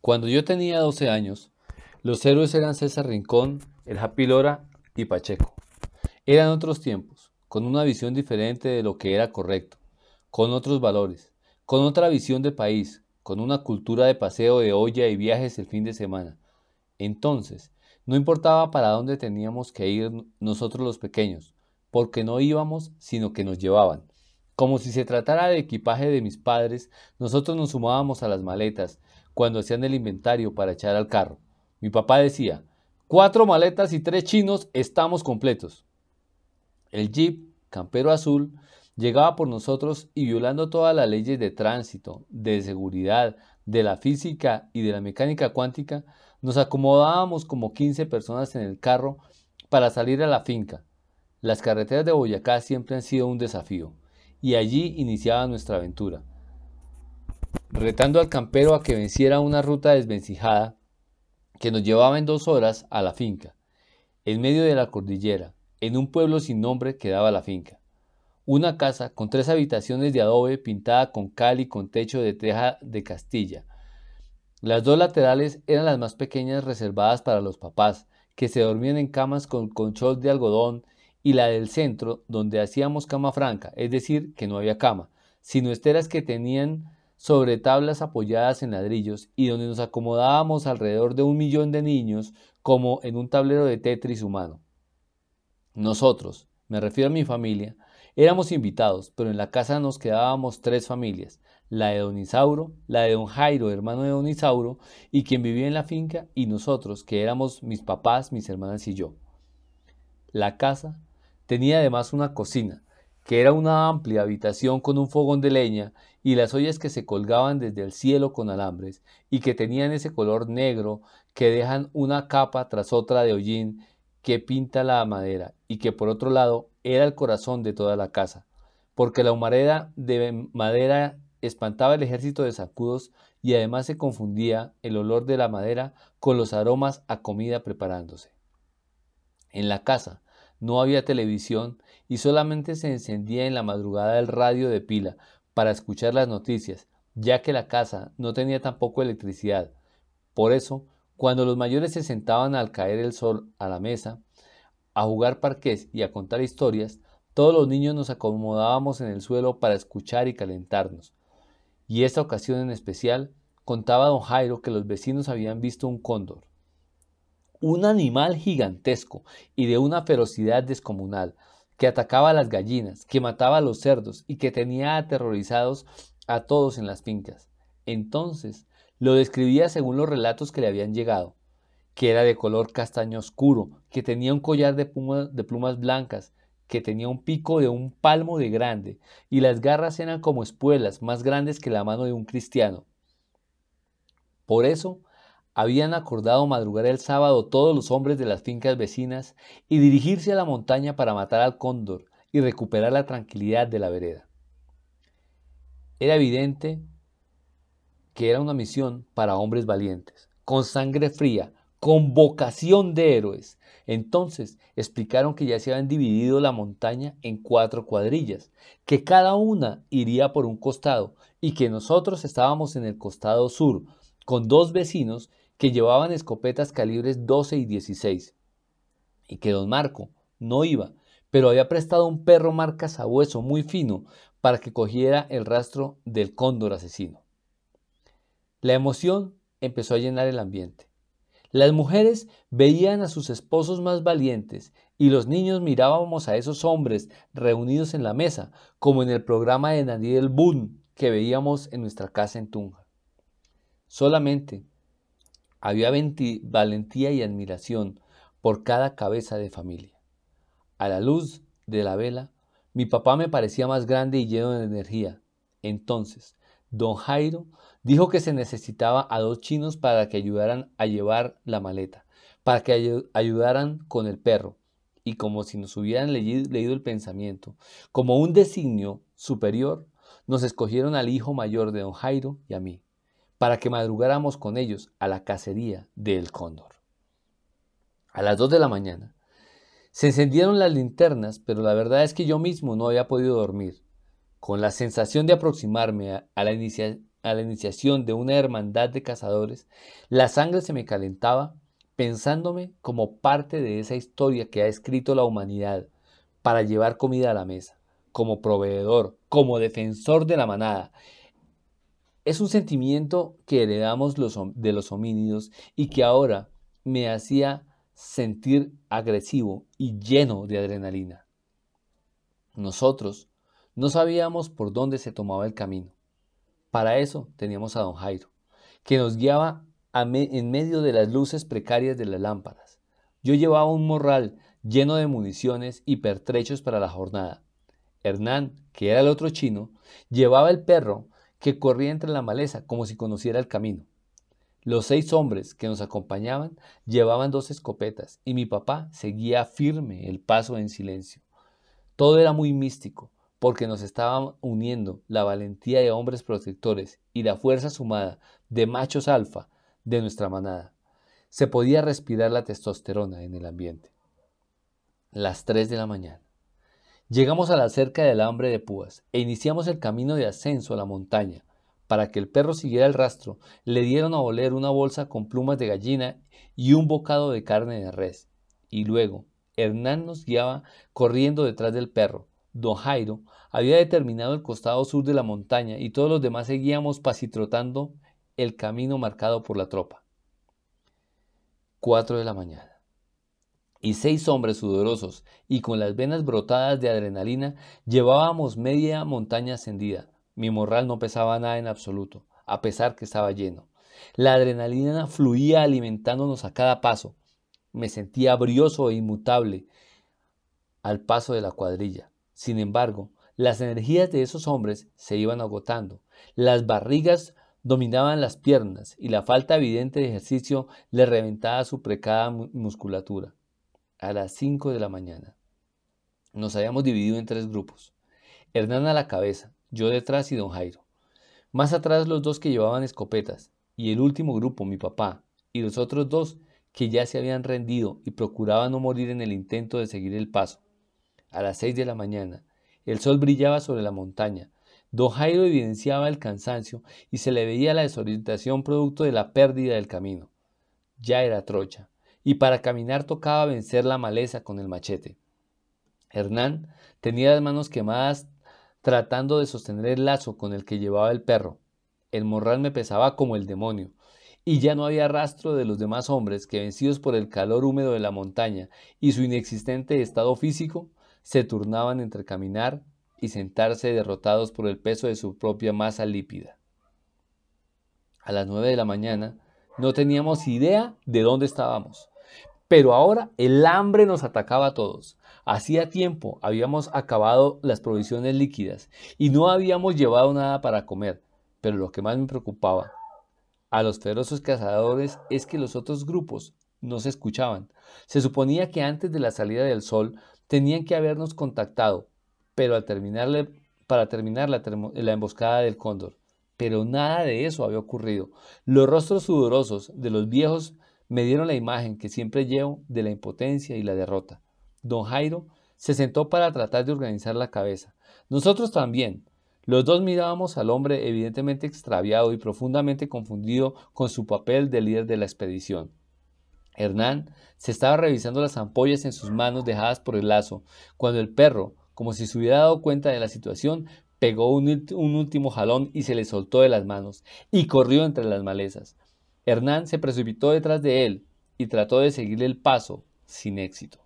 Cuando yo tenía 12 años, los héroes eran César Rincón, el Happy Lora y Pacheco. Eran otros tiempos, con una visión diferente de lo que era correcto, con otros valores, con otra visión de país, con una cultura de paseo de olla y viajes el fin de semana. Entonces, no importaba para dónde teníamos que ir nosotros los pequeños, porque no íbamos, sino que nos llevaban. Como si se tratara de equipaje de mis padres, nosotros nos sumábamos a las maletas cuando hacían el inventario para echar al carro. Mi papá decía, cuatro maletas y tres chinos, estamos completos. El jeep, campero azul, llegaba por nosotros y violando todas las leyes de tránsito, de seguridad, de la física y de la mecánica cuántica, nos acomodábamos como 15 personas en el carro para salir a la finca. Las carreteras de Boyacá siempre han sido un desafío, y allí iniciaba nuestra aventura. Retando al campero a que venciera una ruta desvencijada que nos llevaba en dos horas a la finca, en medio de la cordillera, en un pueblo sin nombre que daba la finca. Una casa con tres habitaciones de adobe pintada con cal y con techo de teja de Castilla. Las dos laterales eran las más pequeñas reservadas para los papás, que se dormían en camas con conchol de algodón, y la del centro, donde hacíamos cama franca, es decir, que no había cama, sino esteras que tenían sobre tablas apoyadas en ladrillos y donde nos acomodábamos alrededor de un millón de niños como en un tablero de Tetris humano. Nosotros, me refiero a mi familia, éramos invitados, pero en la casa nos quedábamos tres familias, la de don Isauro, la de don Jairo, hermano de don Isauro, y quien vivía en la finca, y nosotros, que éramos mis papás, mis hermanas y yo. La casa tenía además una cocina, que era una amplia habitación con un fogón de leña y las ollas que se colgaban desde el cielo con alambres y que tenían ese color negro que dejan una capa tras otra de hollín que pinta la madera y que por otro lado era el corazón de toda la casa, porque la humareda de madera espantaba el ejército de sacudos y además se confundía el olor de la madera con los aromas a comida preparándose. En la casa no había televisión y solamente se encendía en la madrugada el radio de pila para escuchar las noticias, ya que la casa no tenía tampoco electricidad. Por eso cuando los mayores se sentaban al caer el sol a la mesa, a jugar parqués y a contar historias, todos los niños nos acomodábamos en el suelo para escuchar y calentarnos. Y esta ocasión en especial contaba don Jairo que los vecinos habían visto un cóndor. Un animal gigantesco y de una ferocidad descomunal, que atacaba a las gallinas, que mataba a los cerdos y que tenía aterrorizados a todos en las fincas. Entonces lo describía según los relatos que le habían llegado, que era de color castaño oscuro, que tenía un collar de, de plumas blancas, que tenía un pico de un palmo de grande, y las garras eran como espuelas, más grandes que la mano de un cristiano. Por eso habían acordado madrugar el sábado todos los hombres de las fincas vecinas y dirigirse a la montaña para matar al cóndor y recuperar la tranquilidad de la vereda. Era evidente que era una misión para hombres valientes, con sangre fría, con vocación de héroes. Entonces explicaron que ya se habían dividido la montaña en cuatro cuadrillas, que cada una iría por un costado y que nosotros estábamos en el costado sur, con dos vecinos que llevaban escopetas calibres 12 y 16, y que don Marco no iba, pero había prestado un perro marca sabueso muy fino para que cogiera el rastro del cóndor asesino. La emoción empezó a llenar el ambiente. Las mujeres veían a sus esposos más valientes y los niños mirábamos a esos hombres reunidos en la mesa, como en el programa de Daniel Boone que veíamos en nuestra casa en Tunja. Solamente había valentía y admiración por cada cabeza de familia. A la luz de la vela, mi papá me parecía más grande y lleno de energía. Entonces, don Jairo Dijo que se necesitaba a dos chinos para que ayudaran a llevar la maleta, para que ayudaran con el perro, y como si nos hubieran leído el pensamiento, como un designio superior, nos escogieron al hijo mayor de don Jairo y a mí, para que madrugáramos con ellos a la cacería del cóndor. A las dos de la mañana se encendieron las linternas, pero la verdad es que yo mismo no había podido dormir. Con la sensación de aproximarme a, a la iniciación de una hermandad de cazadores, la sangre se me calentaba pensándome como parte de esa historia que ha escrito la humanidad para llevar comida a la mesa, como proveedor, como defensor de la manada. Es un sentimiento que heredamos de los homínidos y que ahora me hacía sentir agresivo y lleno de adrenalina. Nosotros no sabíamos por dónde se tomaba el camino. Para eso teníamos a don Jairo, que nos guiaba en medio de las luces precarias de las lámparas. Yo llevaba un morral lleno de municiones y pertrechos para la jornada. Hernán, que era el otro chino, llevaba el perro que corría entre la maleza como si conociera el camino. Los seis hombres que nos acompañaban llevaban dos escopetas y mi papá seguía firme el paso en silencio. Todo era muy místico, porque nos estaba uniendo la valentía de hombres protectores y la fuerza sumada de machos alfa de nuestra manada. Se podía respirar la testosterona en el ambiente. Las 3 de la mañana. Llegamos a la cerca del hambre de púas e iniciamos el camino de ascenso a la montaña. Para que el perro siguiera el rastro, le dieron a oler una bolsa con plumas de gallina y un bocado de carne de res. Y luego, Hernán nos guiaba corriendo detrás del perro. Don Jairo había determinado el costado sur de la montaña y todos los demás seguíamos pasitrotando el camino marcado por la tropa. 4 de la mañana. Y seis hombres sudorosos y con las venas brotadas de adrenalina llevábamos media montaña ascendida. Mi morral no pesaba nada en absoluto, a pesar que estaba lleno. La adrenalina fluía alimentándonos a cada paso. Me sentía brioso e inmutable al paso de la cuadrilla. Sin embargo, las energías de esos hombres se iban agotando. Las barrigas dominaban las piernas y la falta evidente de ejercicio le reventaba su precada musculatura. A las 5 de la mañana. Nos habíamos dividido en tres grupos. Hernán a la cabeza, yo detrás y don Jairo. Más atrás los dos que llevaban escopetas, y el último grupo, mi papá, y los otros dos que ya se habían rendido y procuraban no morir en el intento de seguir el paso. A las seis de la mañana, el sol brillaba sobre la montaña, Don Jairo evidenciaba el cansancio y se le veía la desorientación producto de la pérdida del camino. Ya era trocha, y para caminar tocaba vencer la maleza con el machete. Hernán tenía las manos quemadas tratando de sostener el lazo con el que llevaba el perro. El morral me pesaba como el demonio, y ya no había rastro de los demás hombres que, vencidos por el calor húmedo de la montaña y su inexistente estado físico, se turnaban entre caminar y sentarse derrotados por el peso de su propia masa lípida. A las nueve de la mañana no teníamos idea de dónde estábamos, pero ahora el hambre nos atacaba a todos. Hacía tiempo habíamos acabado las provisiones líquidas y no habíamos llevado nada para comer, pero lo que más me preocupaba a los feroces cazadores es que los otros grupos no se escuchaban. Se suponía que antes de la salida del sol tenían que habernos contactado, pero al para terminar la emboscada del cóndor. Pero nada de eso había ocurrido. Los rostros sudorosos de los viejos me dieron la imagen que siempre llevo de la impotencia y la derrota. Don Jairo se sentó para tratar de organizar la cabeza. Nosotros también. Los dos mirábamos al hombre evidentemente extraviado y profundamente confundido con su papel de líder de la expedición. Hernán se estaba revisando las ampollas en sus manos dejadas por el lazo, cuando el perro, como si se hubiera dado cuenta de la situación, pegó un, último jalón y se le soltó de las manos, y corrió entre las malezas. Hernán se precipitó detrás de él y trató de seguirle el paso, sin éxito.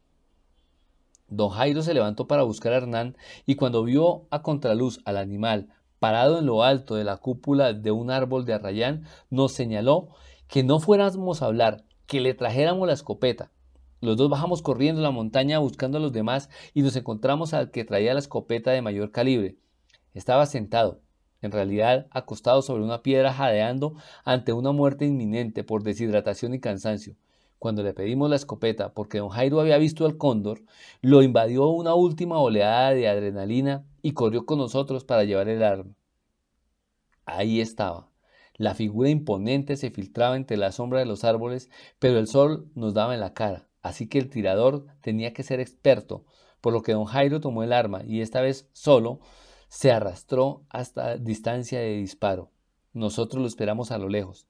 Don Jairo se levantó para buscar a Hernán y cuando vio a contraluz al animal parado en lo alto de la cúpula de un árbol de arrayán, nos señaló que no fuéramos a hablar, que le trajéramos la escopeta. Los dos bajamos corriendo la montaña buscando a los demás y nos encontramos al que traía la escopeta de mayor calibre. Estaba sentado, en realidad acostado sobre una piedra jadeando ante una muerte inminente por deshidratación y cansancio. Cuando le pedimos la escopeta porque don Jairo había visto al cóndor, lo invadió una última oleada de adrenalina y corrió con nosotros para llevar el arma. Ahí estaba. La figura imponente se filtraba entre la sombra de los árboles, pero el sol nos daba en la cara. Así que el tirador tenía que ser experto, por lo que don Jairo tomó el arma y esta vez solo se arrastró hasta distancia de disparo. Nosotros lo esperamos a lo lejos,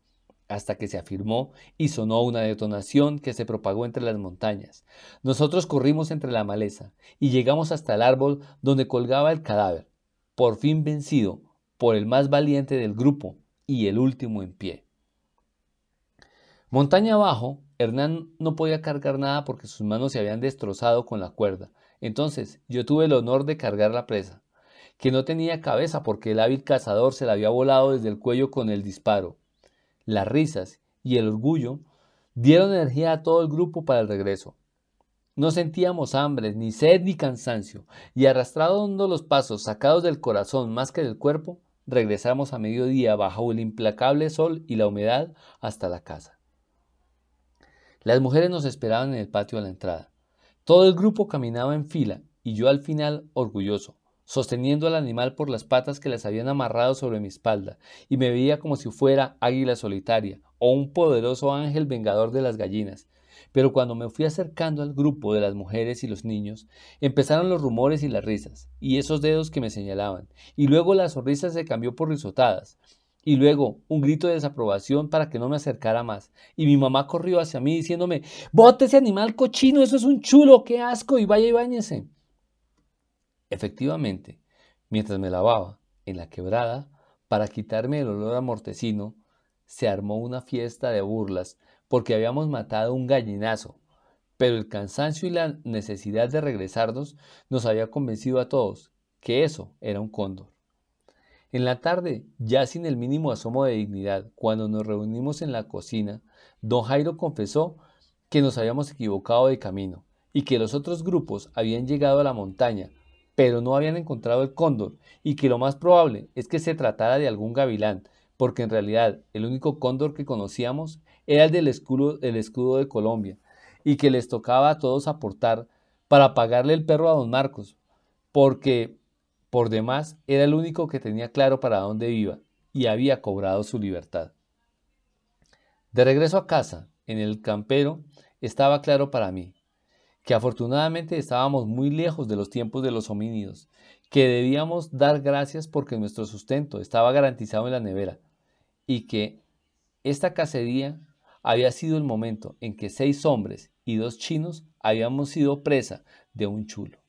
hasta que se afirmó y sonó una detonación que se propagó entre las montañas. Nosotros corrimos entre la maleza y llegamos hasta el árbol donde colgaba el cadáver, por fin vencido por el más valiente del grupo y el último en pie. Montaña abajo, Hernán no podía cargar nada porque sus manos se habían destrozado con la cuerda. Entonces yo tuve el honor de cargar la presa que no tenía cabeza porque el hábil cazador se la había volado desde el cuello con el disparo. Las risas y el orgullo dieron energía a todo el grupo para el regreso. No sentíamos hambre, ni sed, ni cansancio, y arrastrando los pasos sacados del corazón más que del cuerpo, regresamos a mediodía bajo el implacable sol y la humedad hasta la casa. Las mujeres nos esperaban en el patio a la entrada. Todo el grupo caminaba en fila y yo al final orgulloso, sosteniendo al animal por las patas que las habían amarrado sobre mi espalda, y me veía como si fuera águila solitaria o un poderoso ángel vengador de las gallinas. Pero cuando me fui acercando al grupo de las mujeres y los niños, empezaron los rumores y las risas, y esos dedos que me señalaban, y luego la sonrisa se cambió por risotadas, y luego un grito de desaprobación para que no me acercara más, y mi mamá corrió hacia mí diciéndome, ¡Bote ese animal cochino! ¡Eso es un chulo! ¡Qué asco! y vaya y báñese. Efectivamente, mientras me lavaba en la quebrada, para quitarme el olor a mortecino, se armó una fiesta de burlas porque habíamos matado un gallinazo, pero el cansancio y la necesidad de regresarnos nos había convencido a todos que eso era un cóndor. En la tarde, ya sin el mínimo asomo de dignidad, cuando nos reunimos en la cocina, don Jairo confesó que nos habíamos equivocado de camino y que los otros grupos habían llegado a la montaña pero no habían encontrado el cóndor y que lo más probable es que se tratara de algún gavilán, porque en realidad el único cóndor que conocíamos era el del escudo, escudo de Colombia y que les tocaba a todos aportar para pagarle el perro a don Marcos, porque por demás era el único que tenía claro para dónde iba y había cobrado su libertad. De regreso a casa, en el campero, estaba claro para mí que afortunadamente estábamos muy lejos de los tiempos de los homínidos, que debíamos dar gracias porque nuestro sustento estaba garantizado en la nevera y que esta cacería había sido el momento en que seis hombres y dos chinos habíamos sido presa de un chulo.